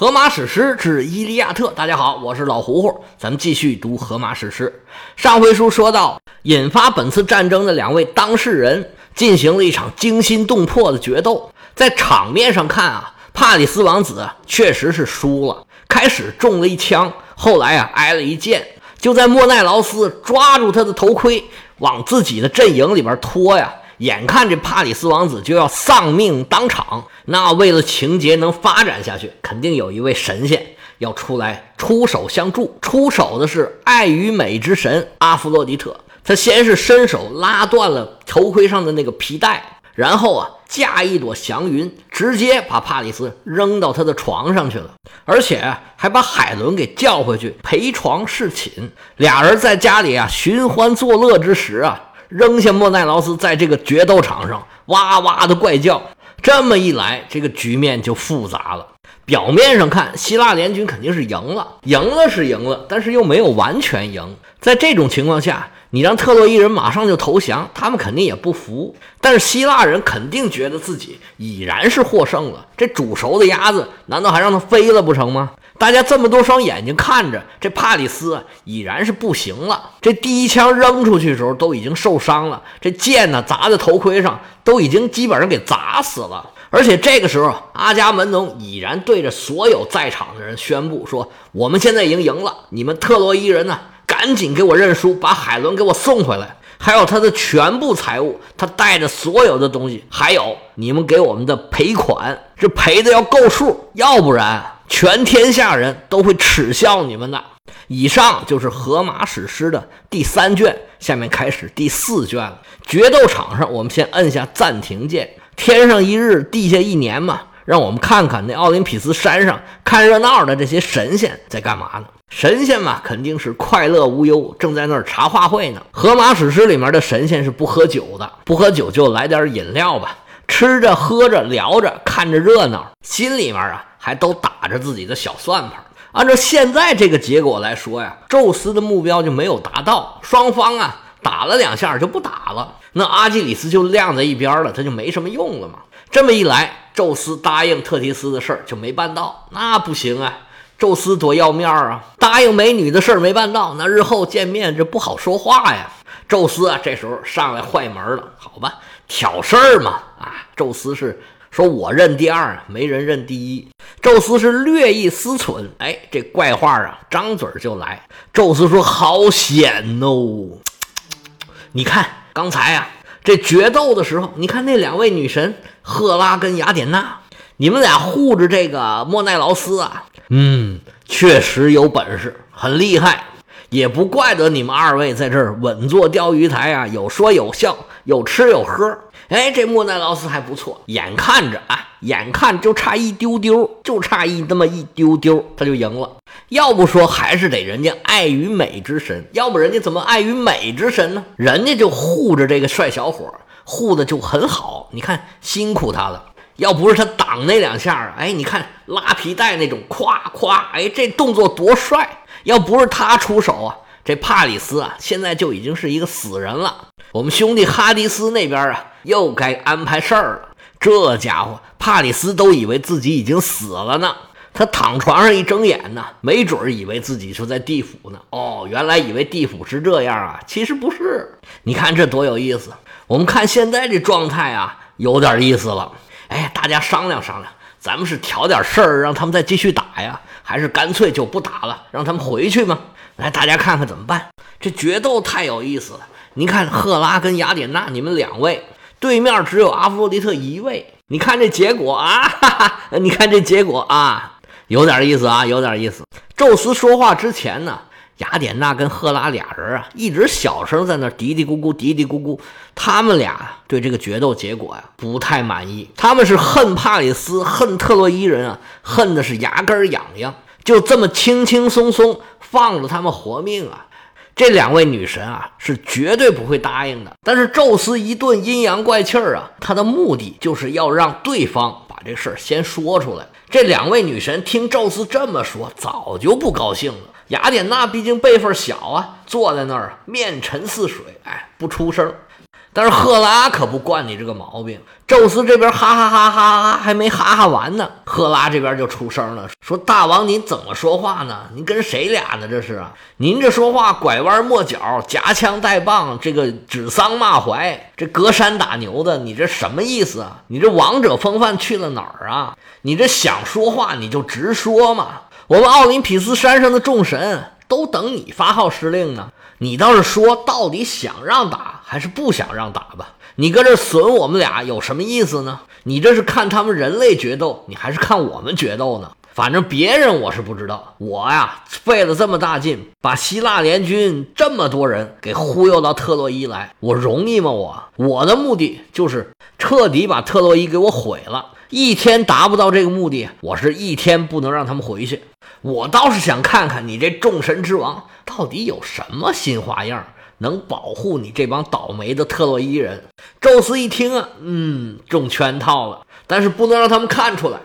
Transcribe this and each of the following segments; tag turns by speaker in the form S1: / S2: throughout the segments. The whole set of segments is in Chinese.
S1: 荷马史诗之《伊利亚特》，大家好，我是老胡胡，咱们继续读荷马史诗。上回书说到，引发本次战争的两位当事人进行了一场惊心动魄的决斗。在场面上看啊，帕里斯王子确实是输了，开始中了一枪，后来啊挨了一剑。就在莫奈劳斯抓住他的头盔，往自己的阵营里边拖呀。眼看这帕里斯王子就要丧命当场，那为了情节能发展下去，肯定有一位神仙要出来出手相助。出手的是爱与美之神阿弗洛狄特，他先是伸手拉断了头盔上的那个皮带，然后啊驾一朵祥云，直接把帕里斯扔到他的床上去了，而且还把海伦给叫回去陪床侍寝。俩人在家里啊寻欢作乐之时啊。扔下莫奈劳斯，在这个决斗场上哇哇的怪叫。这么一来，这个局面就复杂了。表面上看，希腊联军肯定是赢了，赢了是赢了，但是又没有完全赢。在这种情况下，你让特洛伊人马上就投降，他们肯定也不服。但是希腊人肯定觉得自己已然是获胜了。这煮熟的鸭子，难道还让它飞了不成吗？大家这么多双眼睛看着，这帕里斯已然是不行了。这第一枪扔出去的时候都已经受伤了，这剑呢砸在头盔上，都已经基本上给砸死了。而且这个时候，阿伽门农已然对着所有在场的人宣布说：“我们现在已经赢了，你们特洛伊人呢，赶紧给我认输，把海伦给我送回来，还有他的全部财物，他带着所有的东西，还有你们给我们的赔款，这赔的要够数，要不然。”全天下人都会耻笑你们的。以上就是《荷马史诗》的第三卷，下面开始第四卷了。决斗场上，我们先摁下暂停键。天上一日，地下一年嘛，让我们看看那奥林匹斯山上看热闹的这些神仙在干嘛呢？神仙嘛，肯定是快乐无忧，正在那儿茶话会呢。《荷马史诗》里面的神仙是不喝酒的，不喝酒就来点饮料吧，吃着喝着聊着，看着热闹，心里面啊。还都打着自己的小算盘。按照现在这个结果来说呀，宙斯的目标就没有达到，双方啊打了两下就不打了，那阿基里斯就晾在一边了，他就没什么用了嘛。这么一来，宙斯答应特提斯的事儿就没办到，那不行啊，宙斯多要面啊，答应美女的事儿没办到，那日后见面这不好说话呀。宙斯啊，这时候上来坏门了，好吧，挑事儿嘛，啊，宙斯是。说我认第二，没人认第一。宙斯是略一思忖，哎，这怪话啊，张嘴就来。宙斯说：“好险哦！你看刚才啊，这决斗的时候，你看那两位女神赫拉跟雅典娜，你们俩护着这个莫奈劳斯啊，嗯，确实有本事，很厉害。也不怪得你们二位在这儿稳坐钓鱼台啊，有说有笑，有吃有喝。”哎，这莫奈劳斯还不错，眼看着啊，眼看就差一丢丢，就差一那么一丢丢，他就赢了。要不说还是得人家爱与美之神，要不人家怎么爱与美之神呢？人家就护着这个帅小伙，护的就很好。你看辛苦他了，要不是他挡那两下，哎，你看拉皮带那种咵咵，哎，这动作多帅！要不是他出手啊。这帕里斯啊，现在就已经是一个死人了。我们兄弟哈迪斯那边啊，又该安排事儿了。这家伙帕里斯都以为自己已经死了呢。他躺床上一睁眼呢，没准儿以为自己就在地府呢。哦，原来以为地府是这样啊，其实不是。你看这多有意思。我们看现在这状态啊，有点意思了。哎，大家商量商量，咱们是挑点事儿让他们再继续打呀，还是干脆就不打了，让他们回去吗？来，大家看看怎么办？这决斗太有意思了。你看，赫拉跟雅典娜，你们两位对面只有阿弗洛狄特一位。你看这结果啊，哈哈，你看这结果啊，有点意思啊，有点意思。宙斯说话之前呢，雅典娜跟赫拉俩人啊，一直小声在那嘀嘀咕咕，嘀嘀咕咕。他们俩对这个决斗结果呀，不太满意。他们是恨帕里斯，恨特洛伊人啊，恨的是牙根痒痒。就这么轻轻松松放了他们活命啊！这两位女神啊是绝对不会答应的。但是宙斯一顿阴阳怪气儿啊，他的目的就是要让对方把这事儿先说出来。这两位女神听宙斯这么说，早就不高兴了。雅典娜毕竟辈分小啊，坐在那儿面沉似水，哎，不出声。但是赫拉可不惯你这个毛病。宙斯这边哈哈哈哈哈还没哈哈完呢，赫拉这边就出声了，说：“大王您怎么说话呢？您跟谁俩呢？这是？您这说话拐弯抹角，夹枪带棒，这个指桑骂槐，这隔山打牛的，你这什么意思啊？你这王者风范去了哪儿啊？你这想说话你就直说嘛！我们奥林匹斯山上的众神都等你发号施令呢，你倒是说到底想让打还是不想让打吧？”你搁这损我们俩有什么意思呢？你这是看他们人类决斗，你还是看我们决斗呢？反正别人我是不知道，我呀费了这么大劲，把希腊联军这么多人给忽悠到特洛伊来，我容易吗？我我的目的就是彻底把特洛伊给我毁了。一天达不到这个目的，我是一天不能让他们回去。我倒是想看看你这众神之王到底有什么新花样。能保护你这帮倒霉的特洛伊人？宙斯一听啊，嗯，中圈套了，但是不能让他们看出来。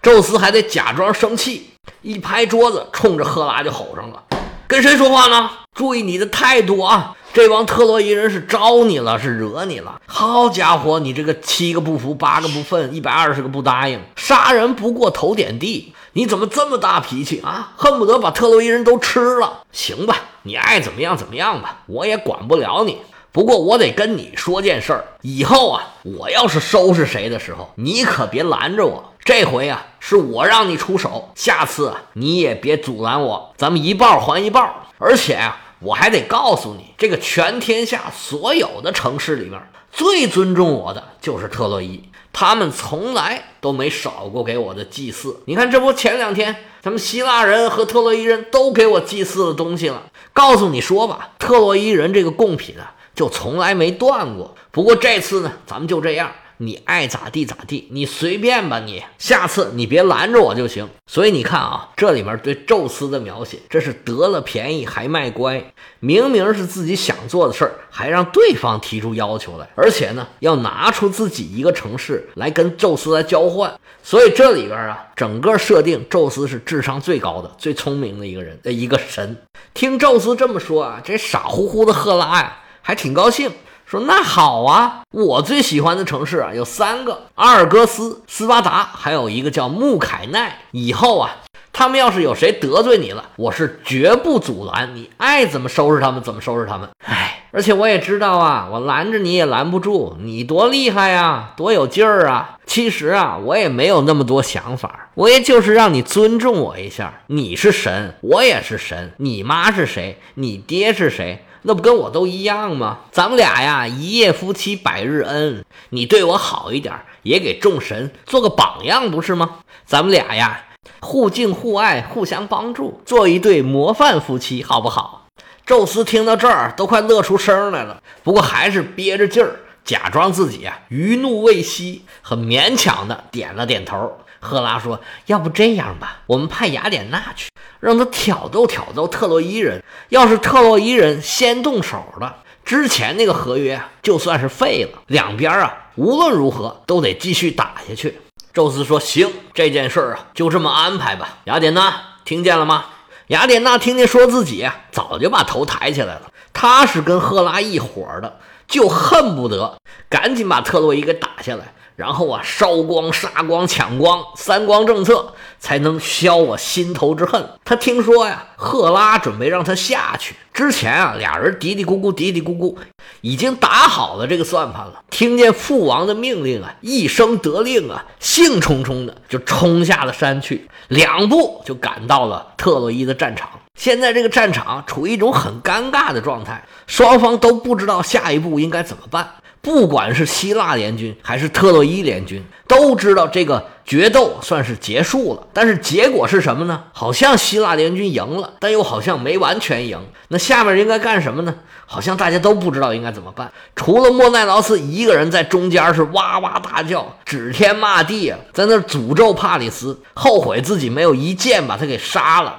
S1: 宙斯还得假装生气，一拍桌子，冲着赫拉就吼上了：“跟谁说话呢？注意你的态度啊！这帮特洛伊人是招你了，是惹你了。好家伙，你这个七个不服，八个不忿，一百二十个不答应，杀人不过头点地。”你怎么这么大脾气啊？恨不得把特洛伊人都吃了？行吧，你爱怎么样怎么样吧，我也管不了你。不过我得跟你说件事儿，以后啊，我要是收拾谁的时候，你可别拦着我。这回啊，是我让你出手，下次啊，你也别阻拦我。咱们一报还一报。而且啊，我还得告诉你，这个全天下所有的城市里面，最尊重我的就是特洛伊。他们从来都没少过给我的祭祀。你看，这不前两天，咱们希腊人和特洛伊人都给我祭祀的东西了。告诉你说吧，特洛伊人这个贡品啊，就从来没断过。不过这次呢，咱们就这样。你爱咋地咋地，你随便吧。你下次你别拦着我就行。所以你看啊，这里面对宙斯的描写，这是得了便宜还卖乖。明明是自己想做的事儿，还让对方提出要求来，而且呢，要拿出自己一个城市来跟宙斯来交换。所以这里边啊，整个设定，宙斯是智商最高的、最聪明的一个人的一个神。听宙斯这么说啊，这傻乎乎的赫拉呀，还挺高兴。说那好啊，我最喜欢的城市啊有三个：阿尔戈斯、斯巴达，还有一个叫穆凯奈。以后啊，他们要是有谁得罪你了，我是绝不阻拦，你爱怎么收拾他们怎么收拾他们。哎，而且我也知道啊，我拦着你也拦不住，你多厉害呀，多有劲儿啊。其实啊，我也没有那么多想法，我也就是让你尊重我一下。你是神，我也是神。你妈是谁？你爹是谁？那不跟我都一样吗？咱们俩呀，一夜夫妻百日恩。你对我好一点，也给众神做个榜样，不是吗？咱们俩呀，互敬互爱，互相帮助，做一对模范夫妻，好不好？宙斯听到这儿都快乐出声来了，不过还是憋着劲儿，假装自己啊余怒未息，很勉强的点了点头。赫拉说：“要不这样吧，我们派雅典娜去，让他挑逗挑逗特洛伊人。要是特洛伊人先动手了，之前那个合约就算是废了。两边啊，无论如何都得继续打下去。”宙斯说：“行，这件事儿啊，就这么安排吧。”雅典娜听见了吗？雅典娜听见说自己，早就把头抬起来了。他是跟赫拉一伙的，就恨不得赶紧把特洛伊给打下来。然后啊，烧光、杀光、抢光，三光政策才能消我心头之恨。他听说呀，赫拉准备让他下去。之前啊，俩人嘀嘀咕咕、嘀嘀咕咕，已经打好了这个算盘了。听见父王的命令啊，一声得令啊，兴冲冲的就冲下了山去，两步就赶到了特洛伊的战场。现在这个战场处于一种很尴尬的状态，双方都不知道下一步应该怎么办。不管是希腊联军还是特洛伊联军，都知道这个决斗算是结束了。但是结果是什么呢？好像希腊联军赢了，但又好像没完全赢。那下面应该干什么呢？好像大家都不知道应该怎么办。除了莫奈劳斯一个人在中间是哇哇大叫、指天骂地啊，在那诅咒帕里斯，后悔自己没有一剑把他给杀了。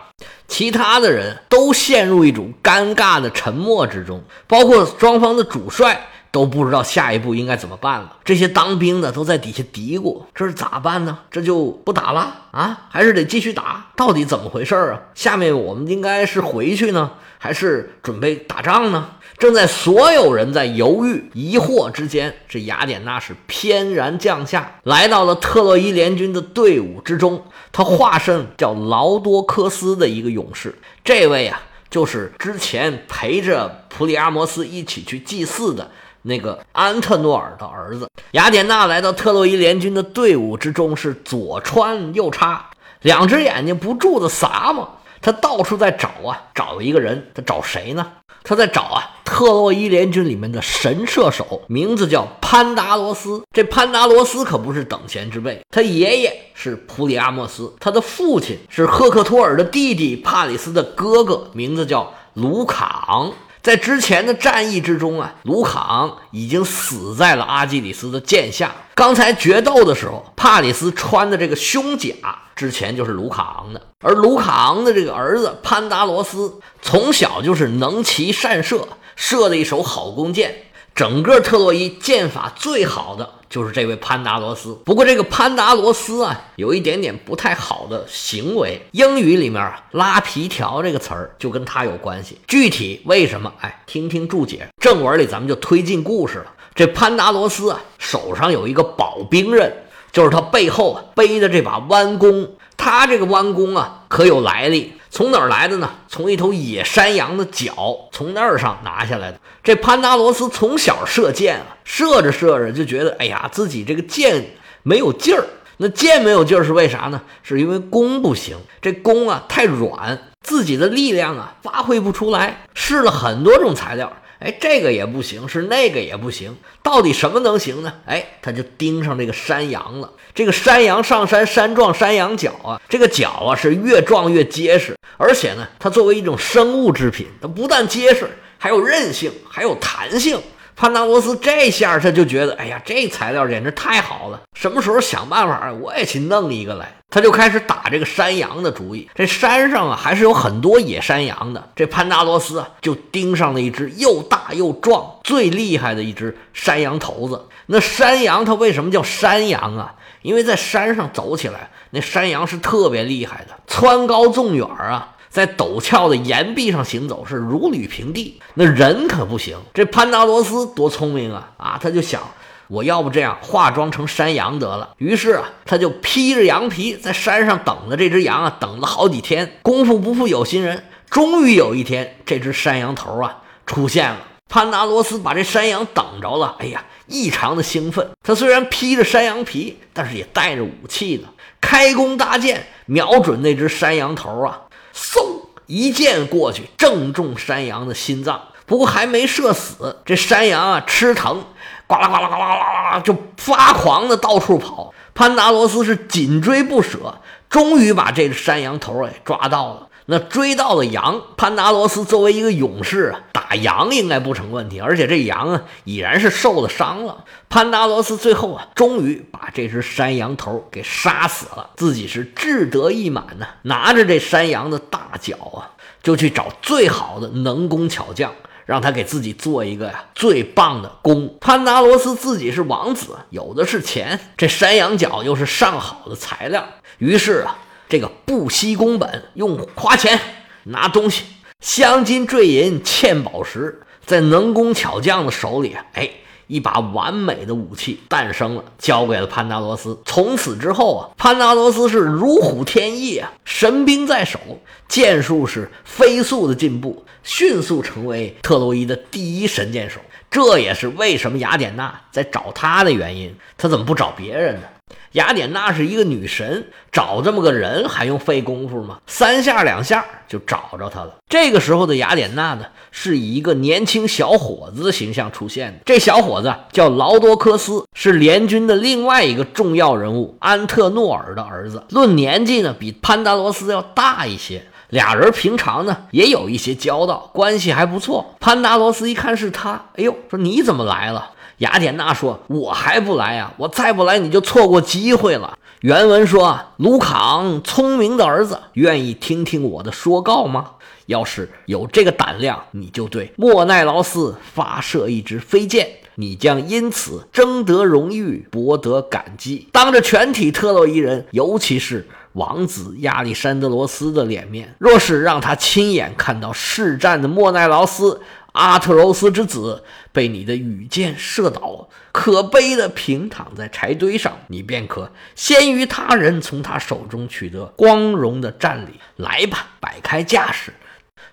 S1: 其他的人都陷入一种尴尬的沉默之中，包括双方的主帅。都不知道下一步应该怎么办了。这些当兵的都在底下嘀咕：“这是咋办呢？这就不打了啊，还是得继续打？到底怎么回事啊？下面我们应该是回去呢，还是准备打仗呢？”正在所有人在犹豫疑惑之间，这雅典娜是翩然降下，来到了特洛伊联军的队伍之中。他化身叫劳多科斯的一个勇士，这位啊，就是之前陪着普里阿摩斯一起去祭祀的那个安特诺尔的儿子。雅典娜来到特洛伊联军的队伍之中，是左穿右插，两只眼睛不住的撒嘛。他到处在找啊，找一个人，他找谁呢？他在找啊，特洛伊联军里面的神射手，名字叫潘达罗斯。这潘达罗斯可不是等闲之辈，他爷爷是普里阿莫斯，他的父亲是赫克托尔的弟弟帕里斯的哥哥，名字叫卢卡昂。在之前的战役之中啊，卢卡昂已经死在了阿基里斯的剑下。刚才决斗的时候，帕里斯穿的这个胸甲，之前就是卢卡昂的。而卢卡昂的这个儿子潘达罗斯，从小就是能骑善射，射的一手好弓箭。整个特洛伊剑法最好的就是这位潘达罗斯。不过这个潘达罗斯啊，有一点点不太好的行为。英语里面啊，“拉皮条”这个词儿就跟他有关系。具体为什么？哎，听听注解。正文里咱们就推进故事了。这潘达罗斯啊，手上有一个宝兵刃，就是他背后啊背的这把弯弓。他这个弯弓啊，可有来历。从哪儿来的呢？从一头野山羊的脚，从那儿上拿下来的。这潘达罗斯从小射箭啊，射着射着就觉得，哎呀，自己这个箭没有劲儿。那箭没有劲儿是为啥呢？是因为弓不行，这弓啊太软，自己的力量啊发挥不出来。试了很多种材料。哎，这个也不行，是那个也不行，到底什么能行呢？哎，他就盯上这个山羊了。这个山羊上山，山撞山羊角啊，这个角啊是越撞越结实，而且呢，它作为一种生物制品，它不但结实，还有韧性，还有弹性。潘达罗斯这下他就觉得，哎呀，这材料简直太好了！什么时候想办法，我也去弄一个来。他就开始打这个山羊的主意。这山上啊，还是有很多野山羊的。这潘达罗斯啊，就盯上了一只又大又壮、最厉害的一只山羊头子。那山羊它为什么叫山羊啊？因为在山上走起来，那山羊是特别厉害的，蹿高纵远啊。在陡峭的岩壁上行走是如履平地，那人可不行。这潘达罗斯多聪明啊！啊，他就想，我要不这样化妆成山羊得了。于是啊，他就披着羊皮在山上等着这只羊啊，等了好几天。功夫不负有心人，终于有一天，这只山羊头啊出现了。潘达罗斯把这山羊等着了，哎呀，异常的兴奋。他虽然披着山羊皮，但是也带着武器呢，开弓搭箭，瞄准那只山羊头啊。嗖！一箭过去，正中山羊的心脏。不过还没射死，这山羊啊吃疼，呱啦呱啦呱啦呱啦呱啦就发狂的到处跑。潘达罗斯是紧追不舍，终于把这个山羊头给抓到了。那追到了羊，潘达罗斯作为一个勇士啊，打羊应该不成问题。而且这羊啊，已然是受了伤了。潘达罗斯最后啊，终于把这只山羊头给杀死了，自己是志得意满呢。拿着这山羊的大脚啊，就去找最好的能工巧匠，让他给自己做一个呀最棒的弓。潘达罗斯自己是王子，有的是钱，这山羊角又是上好的材料，于是啊。这个不惜工本，用花钱拿东西，镶金坠银，嵌宝石，在能工巧匠的手里，哎，一把完美的武器诞生了，交给了潘达罗斯。从此之后啊，潘达罗斯是如虎添翼啊，神兵在手，剑术是飞速的进步，迅速成为特洛伊的第一神箭手。这也是为什么雅典娜在找他的原因。他怎么不找别人呢？雅典娜是一个女神，找这么个人还用费功夫吗？三下两下就找着他了。这个时候的雅典娜呢，是以一个年轻小伙子的形象出现的。这小伙子叫劳多科斯，是联军的另外一个重要人物安特诺尔的儿子。论年纪呢，比潘达罗斯要大一些。俩人平常呢也有一些交道，关系还不错。潘达罗斯一看是他，哎呦，说你怎么来了？雅典娜说：“我还不来呀！我再不来，你就错过机会了。”原文说：“卢卡昂聪明的儿子，愿意听听我的说告吗？要是有这个胆量，你就对莫奈劳斯发射一支飞箭。”你将因此争得荣誉，博得感激。当着全体特洛伊人，尤其是王子亚历山德罗斯的脸面，若是让他亲眼看到试战的莫奈劳斯。阿特柔斯之子被你的羽箭射倒，可悲的平躺在柴堆上，你便可先于他人从他手中取得光荣的战利。来吧，摆开架势，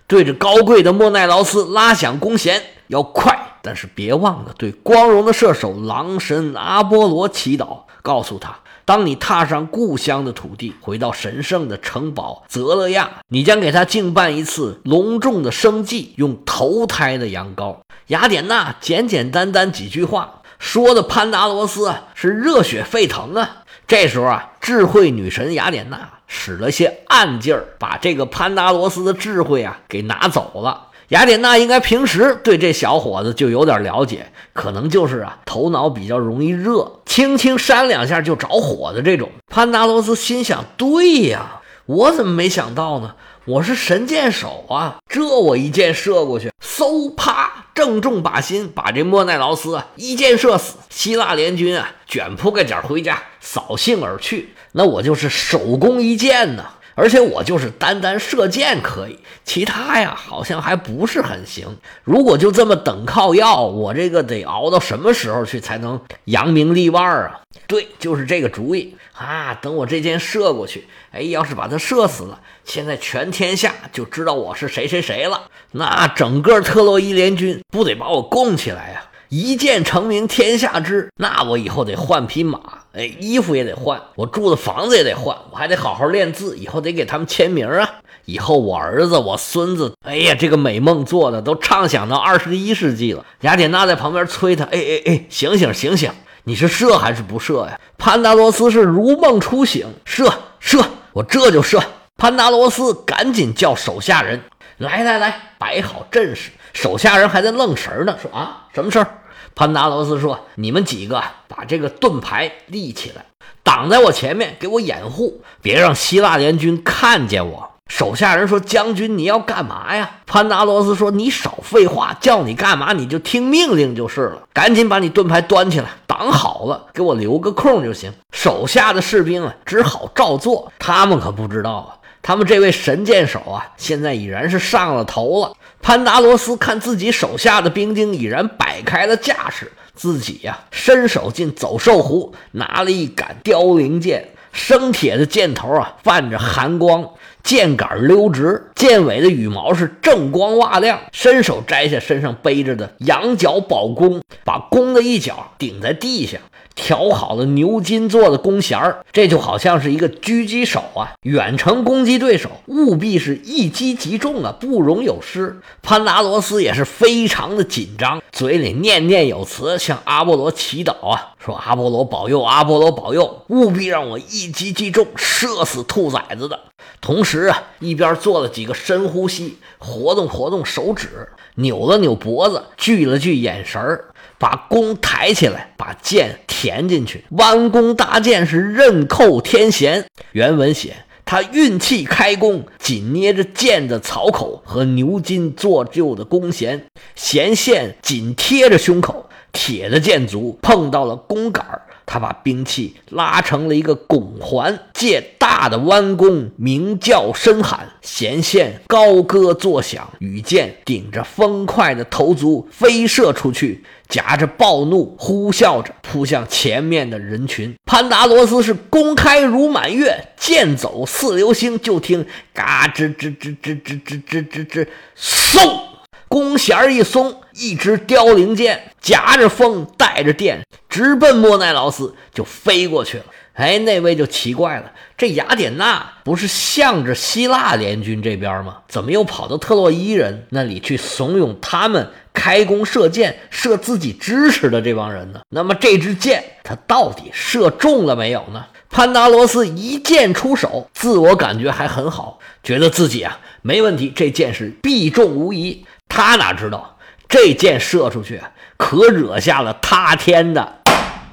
S1: 对着高贵的莫奈劳斯拉响弓弦，要快，但是别忘了对光荣的射手狼神阿波罗祈祷，告诉他。当你踏上故乡的土地，回到神圣的城堡泽勒亚，你将给他敬办一次隆重的生祭，用头胎的羊羔。雅典娜简简单单几句话，说的潘达罗斯是热血沸腾啊！这时候啊，智慧女神雅典娜使了些暗劲儿，把这个潘达罗斯的智慧啊给拿走了。雅典娜应该平时对这小伙子就有点了解，可能就是啊头脑比较容易热，轻轻扇两下就着火的这种。潘达罗斯心想：对呀，我怎么没想到呢？我是神箭手啊，这我一箭射过去，嗖啪，正中靶心，把这莫奈劳斯啊一箭射死。希腊联军啊卷铺盖卷回家，扫兴而去。那我就是手工一箭呢。而且我就是单单射箭可以，其他呀好像还不是很行。如果就这么等靠要，我这个得熬到什么时候去才能扬名立万啊？对，就是这个主意啊！等我这箭射过去，哎，要是把他射死了，现在全天下就知道我是谁谁谁了。那整个特洛伊联军不得把我供起来呀？一箭成名天下知，那我以后得换匹马，哎，衣服也得换，我住的房子也得换，我还得好好练字，以后得给他们签名啊。以后我儿子、我孙子，哎呀，这个美梦做的都畅想到二十一世纪了。雅典娜在旁边催他，哎哎哎，醒醒醒醒，你是射还是不射呀？潘达罗斯是如梦初醒，射射，我这就射。潘达罗斯赶紧叫手下人来来来，摆好阵势。手下人还在愣神呢，说啊，什么事儿？潘达罗斯说：“你们几个把这个盾牌立起来，挡在我前面，给我掩护，别让希腊联军看见我。”手下人说：“将军，你要干嘛呀？”潘达罗斯说：“你少废话，叫你干嘛你就听命令就是了。赶紧把你盾牌端起来，挡好了，给我留个空就行。”手下的士兵啊，只好照做。他们可不知道啊。他们这位神箭手啊，现在已然是上了头了。潘达罗斯看自己手下的兵丁已然摆开了架势，自己呀，伸手进走兽湖，拿了一杆凋零箭，生铁的箭头啊，泛着寒光。箭杆溜直，箭尾的羽毛是锃光瓦亮。伸手摘下身上背着的羊角宝弓，把弓的一角顶在地下，调好了牛筋做的弓弦儿。这就好像是一个狙击手啊，远程攻击对手，务必是一击即中啊，不容有失。潘达罗斯也是非常的紧张，嘴里念念有词，向阿波罗祈祷啊，说：“阿波罗保佑，阿波罗保佑，务必让我一击即中，射死兔崽子的。”同时时啊，一边做了几个深呼吸，活动活动手指，扭了扭脖子，聚了聚眼神儿，把弓抬起来，把箭填进去。弯弓搭箭是刃扣天弦。原文写他运气开弓，紧捏着箭的槽口和牛筋做旧的弓弦，弦线紧贴着胸口，铁的箭足碰到了弓杆。他把兵器拉成了一个拱环，借大的弯弓鸣叫声喊，弦线高歌作响，羽箭顶着风快的头足飞射出去，夹着暴怒呼啸着扑向前面的人群。潘达罗斯是弓开如满月，箭走似流星，就听嘎吱吱吱吱吱吱吱吱吱，嗖！弓弦一松，一支凋零箭夹着风，带着电，直奔莫奈劳斯就飞过去了。哎，那位就奇怪了，这雅典娜不是向着希腊联军这边吗？怎么又跑到特洛伊人那里去怂恿他们开弓射箭，射自己支持的这帮人呢？那么这支箭他到底射中了没有呢？潘达罗斯一箭出手，自我感觉还很好，觉得自己啊没问题，这箭是必中无疑。他哪知道，这箭射出去可惹下了塌天的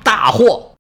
S1: 大祸。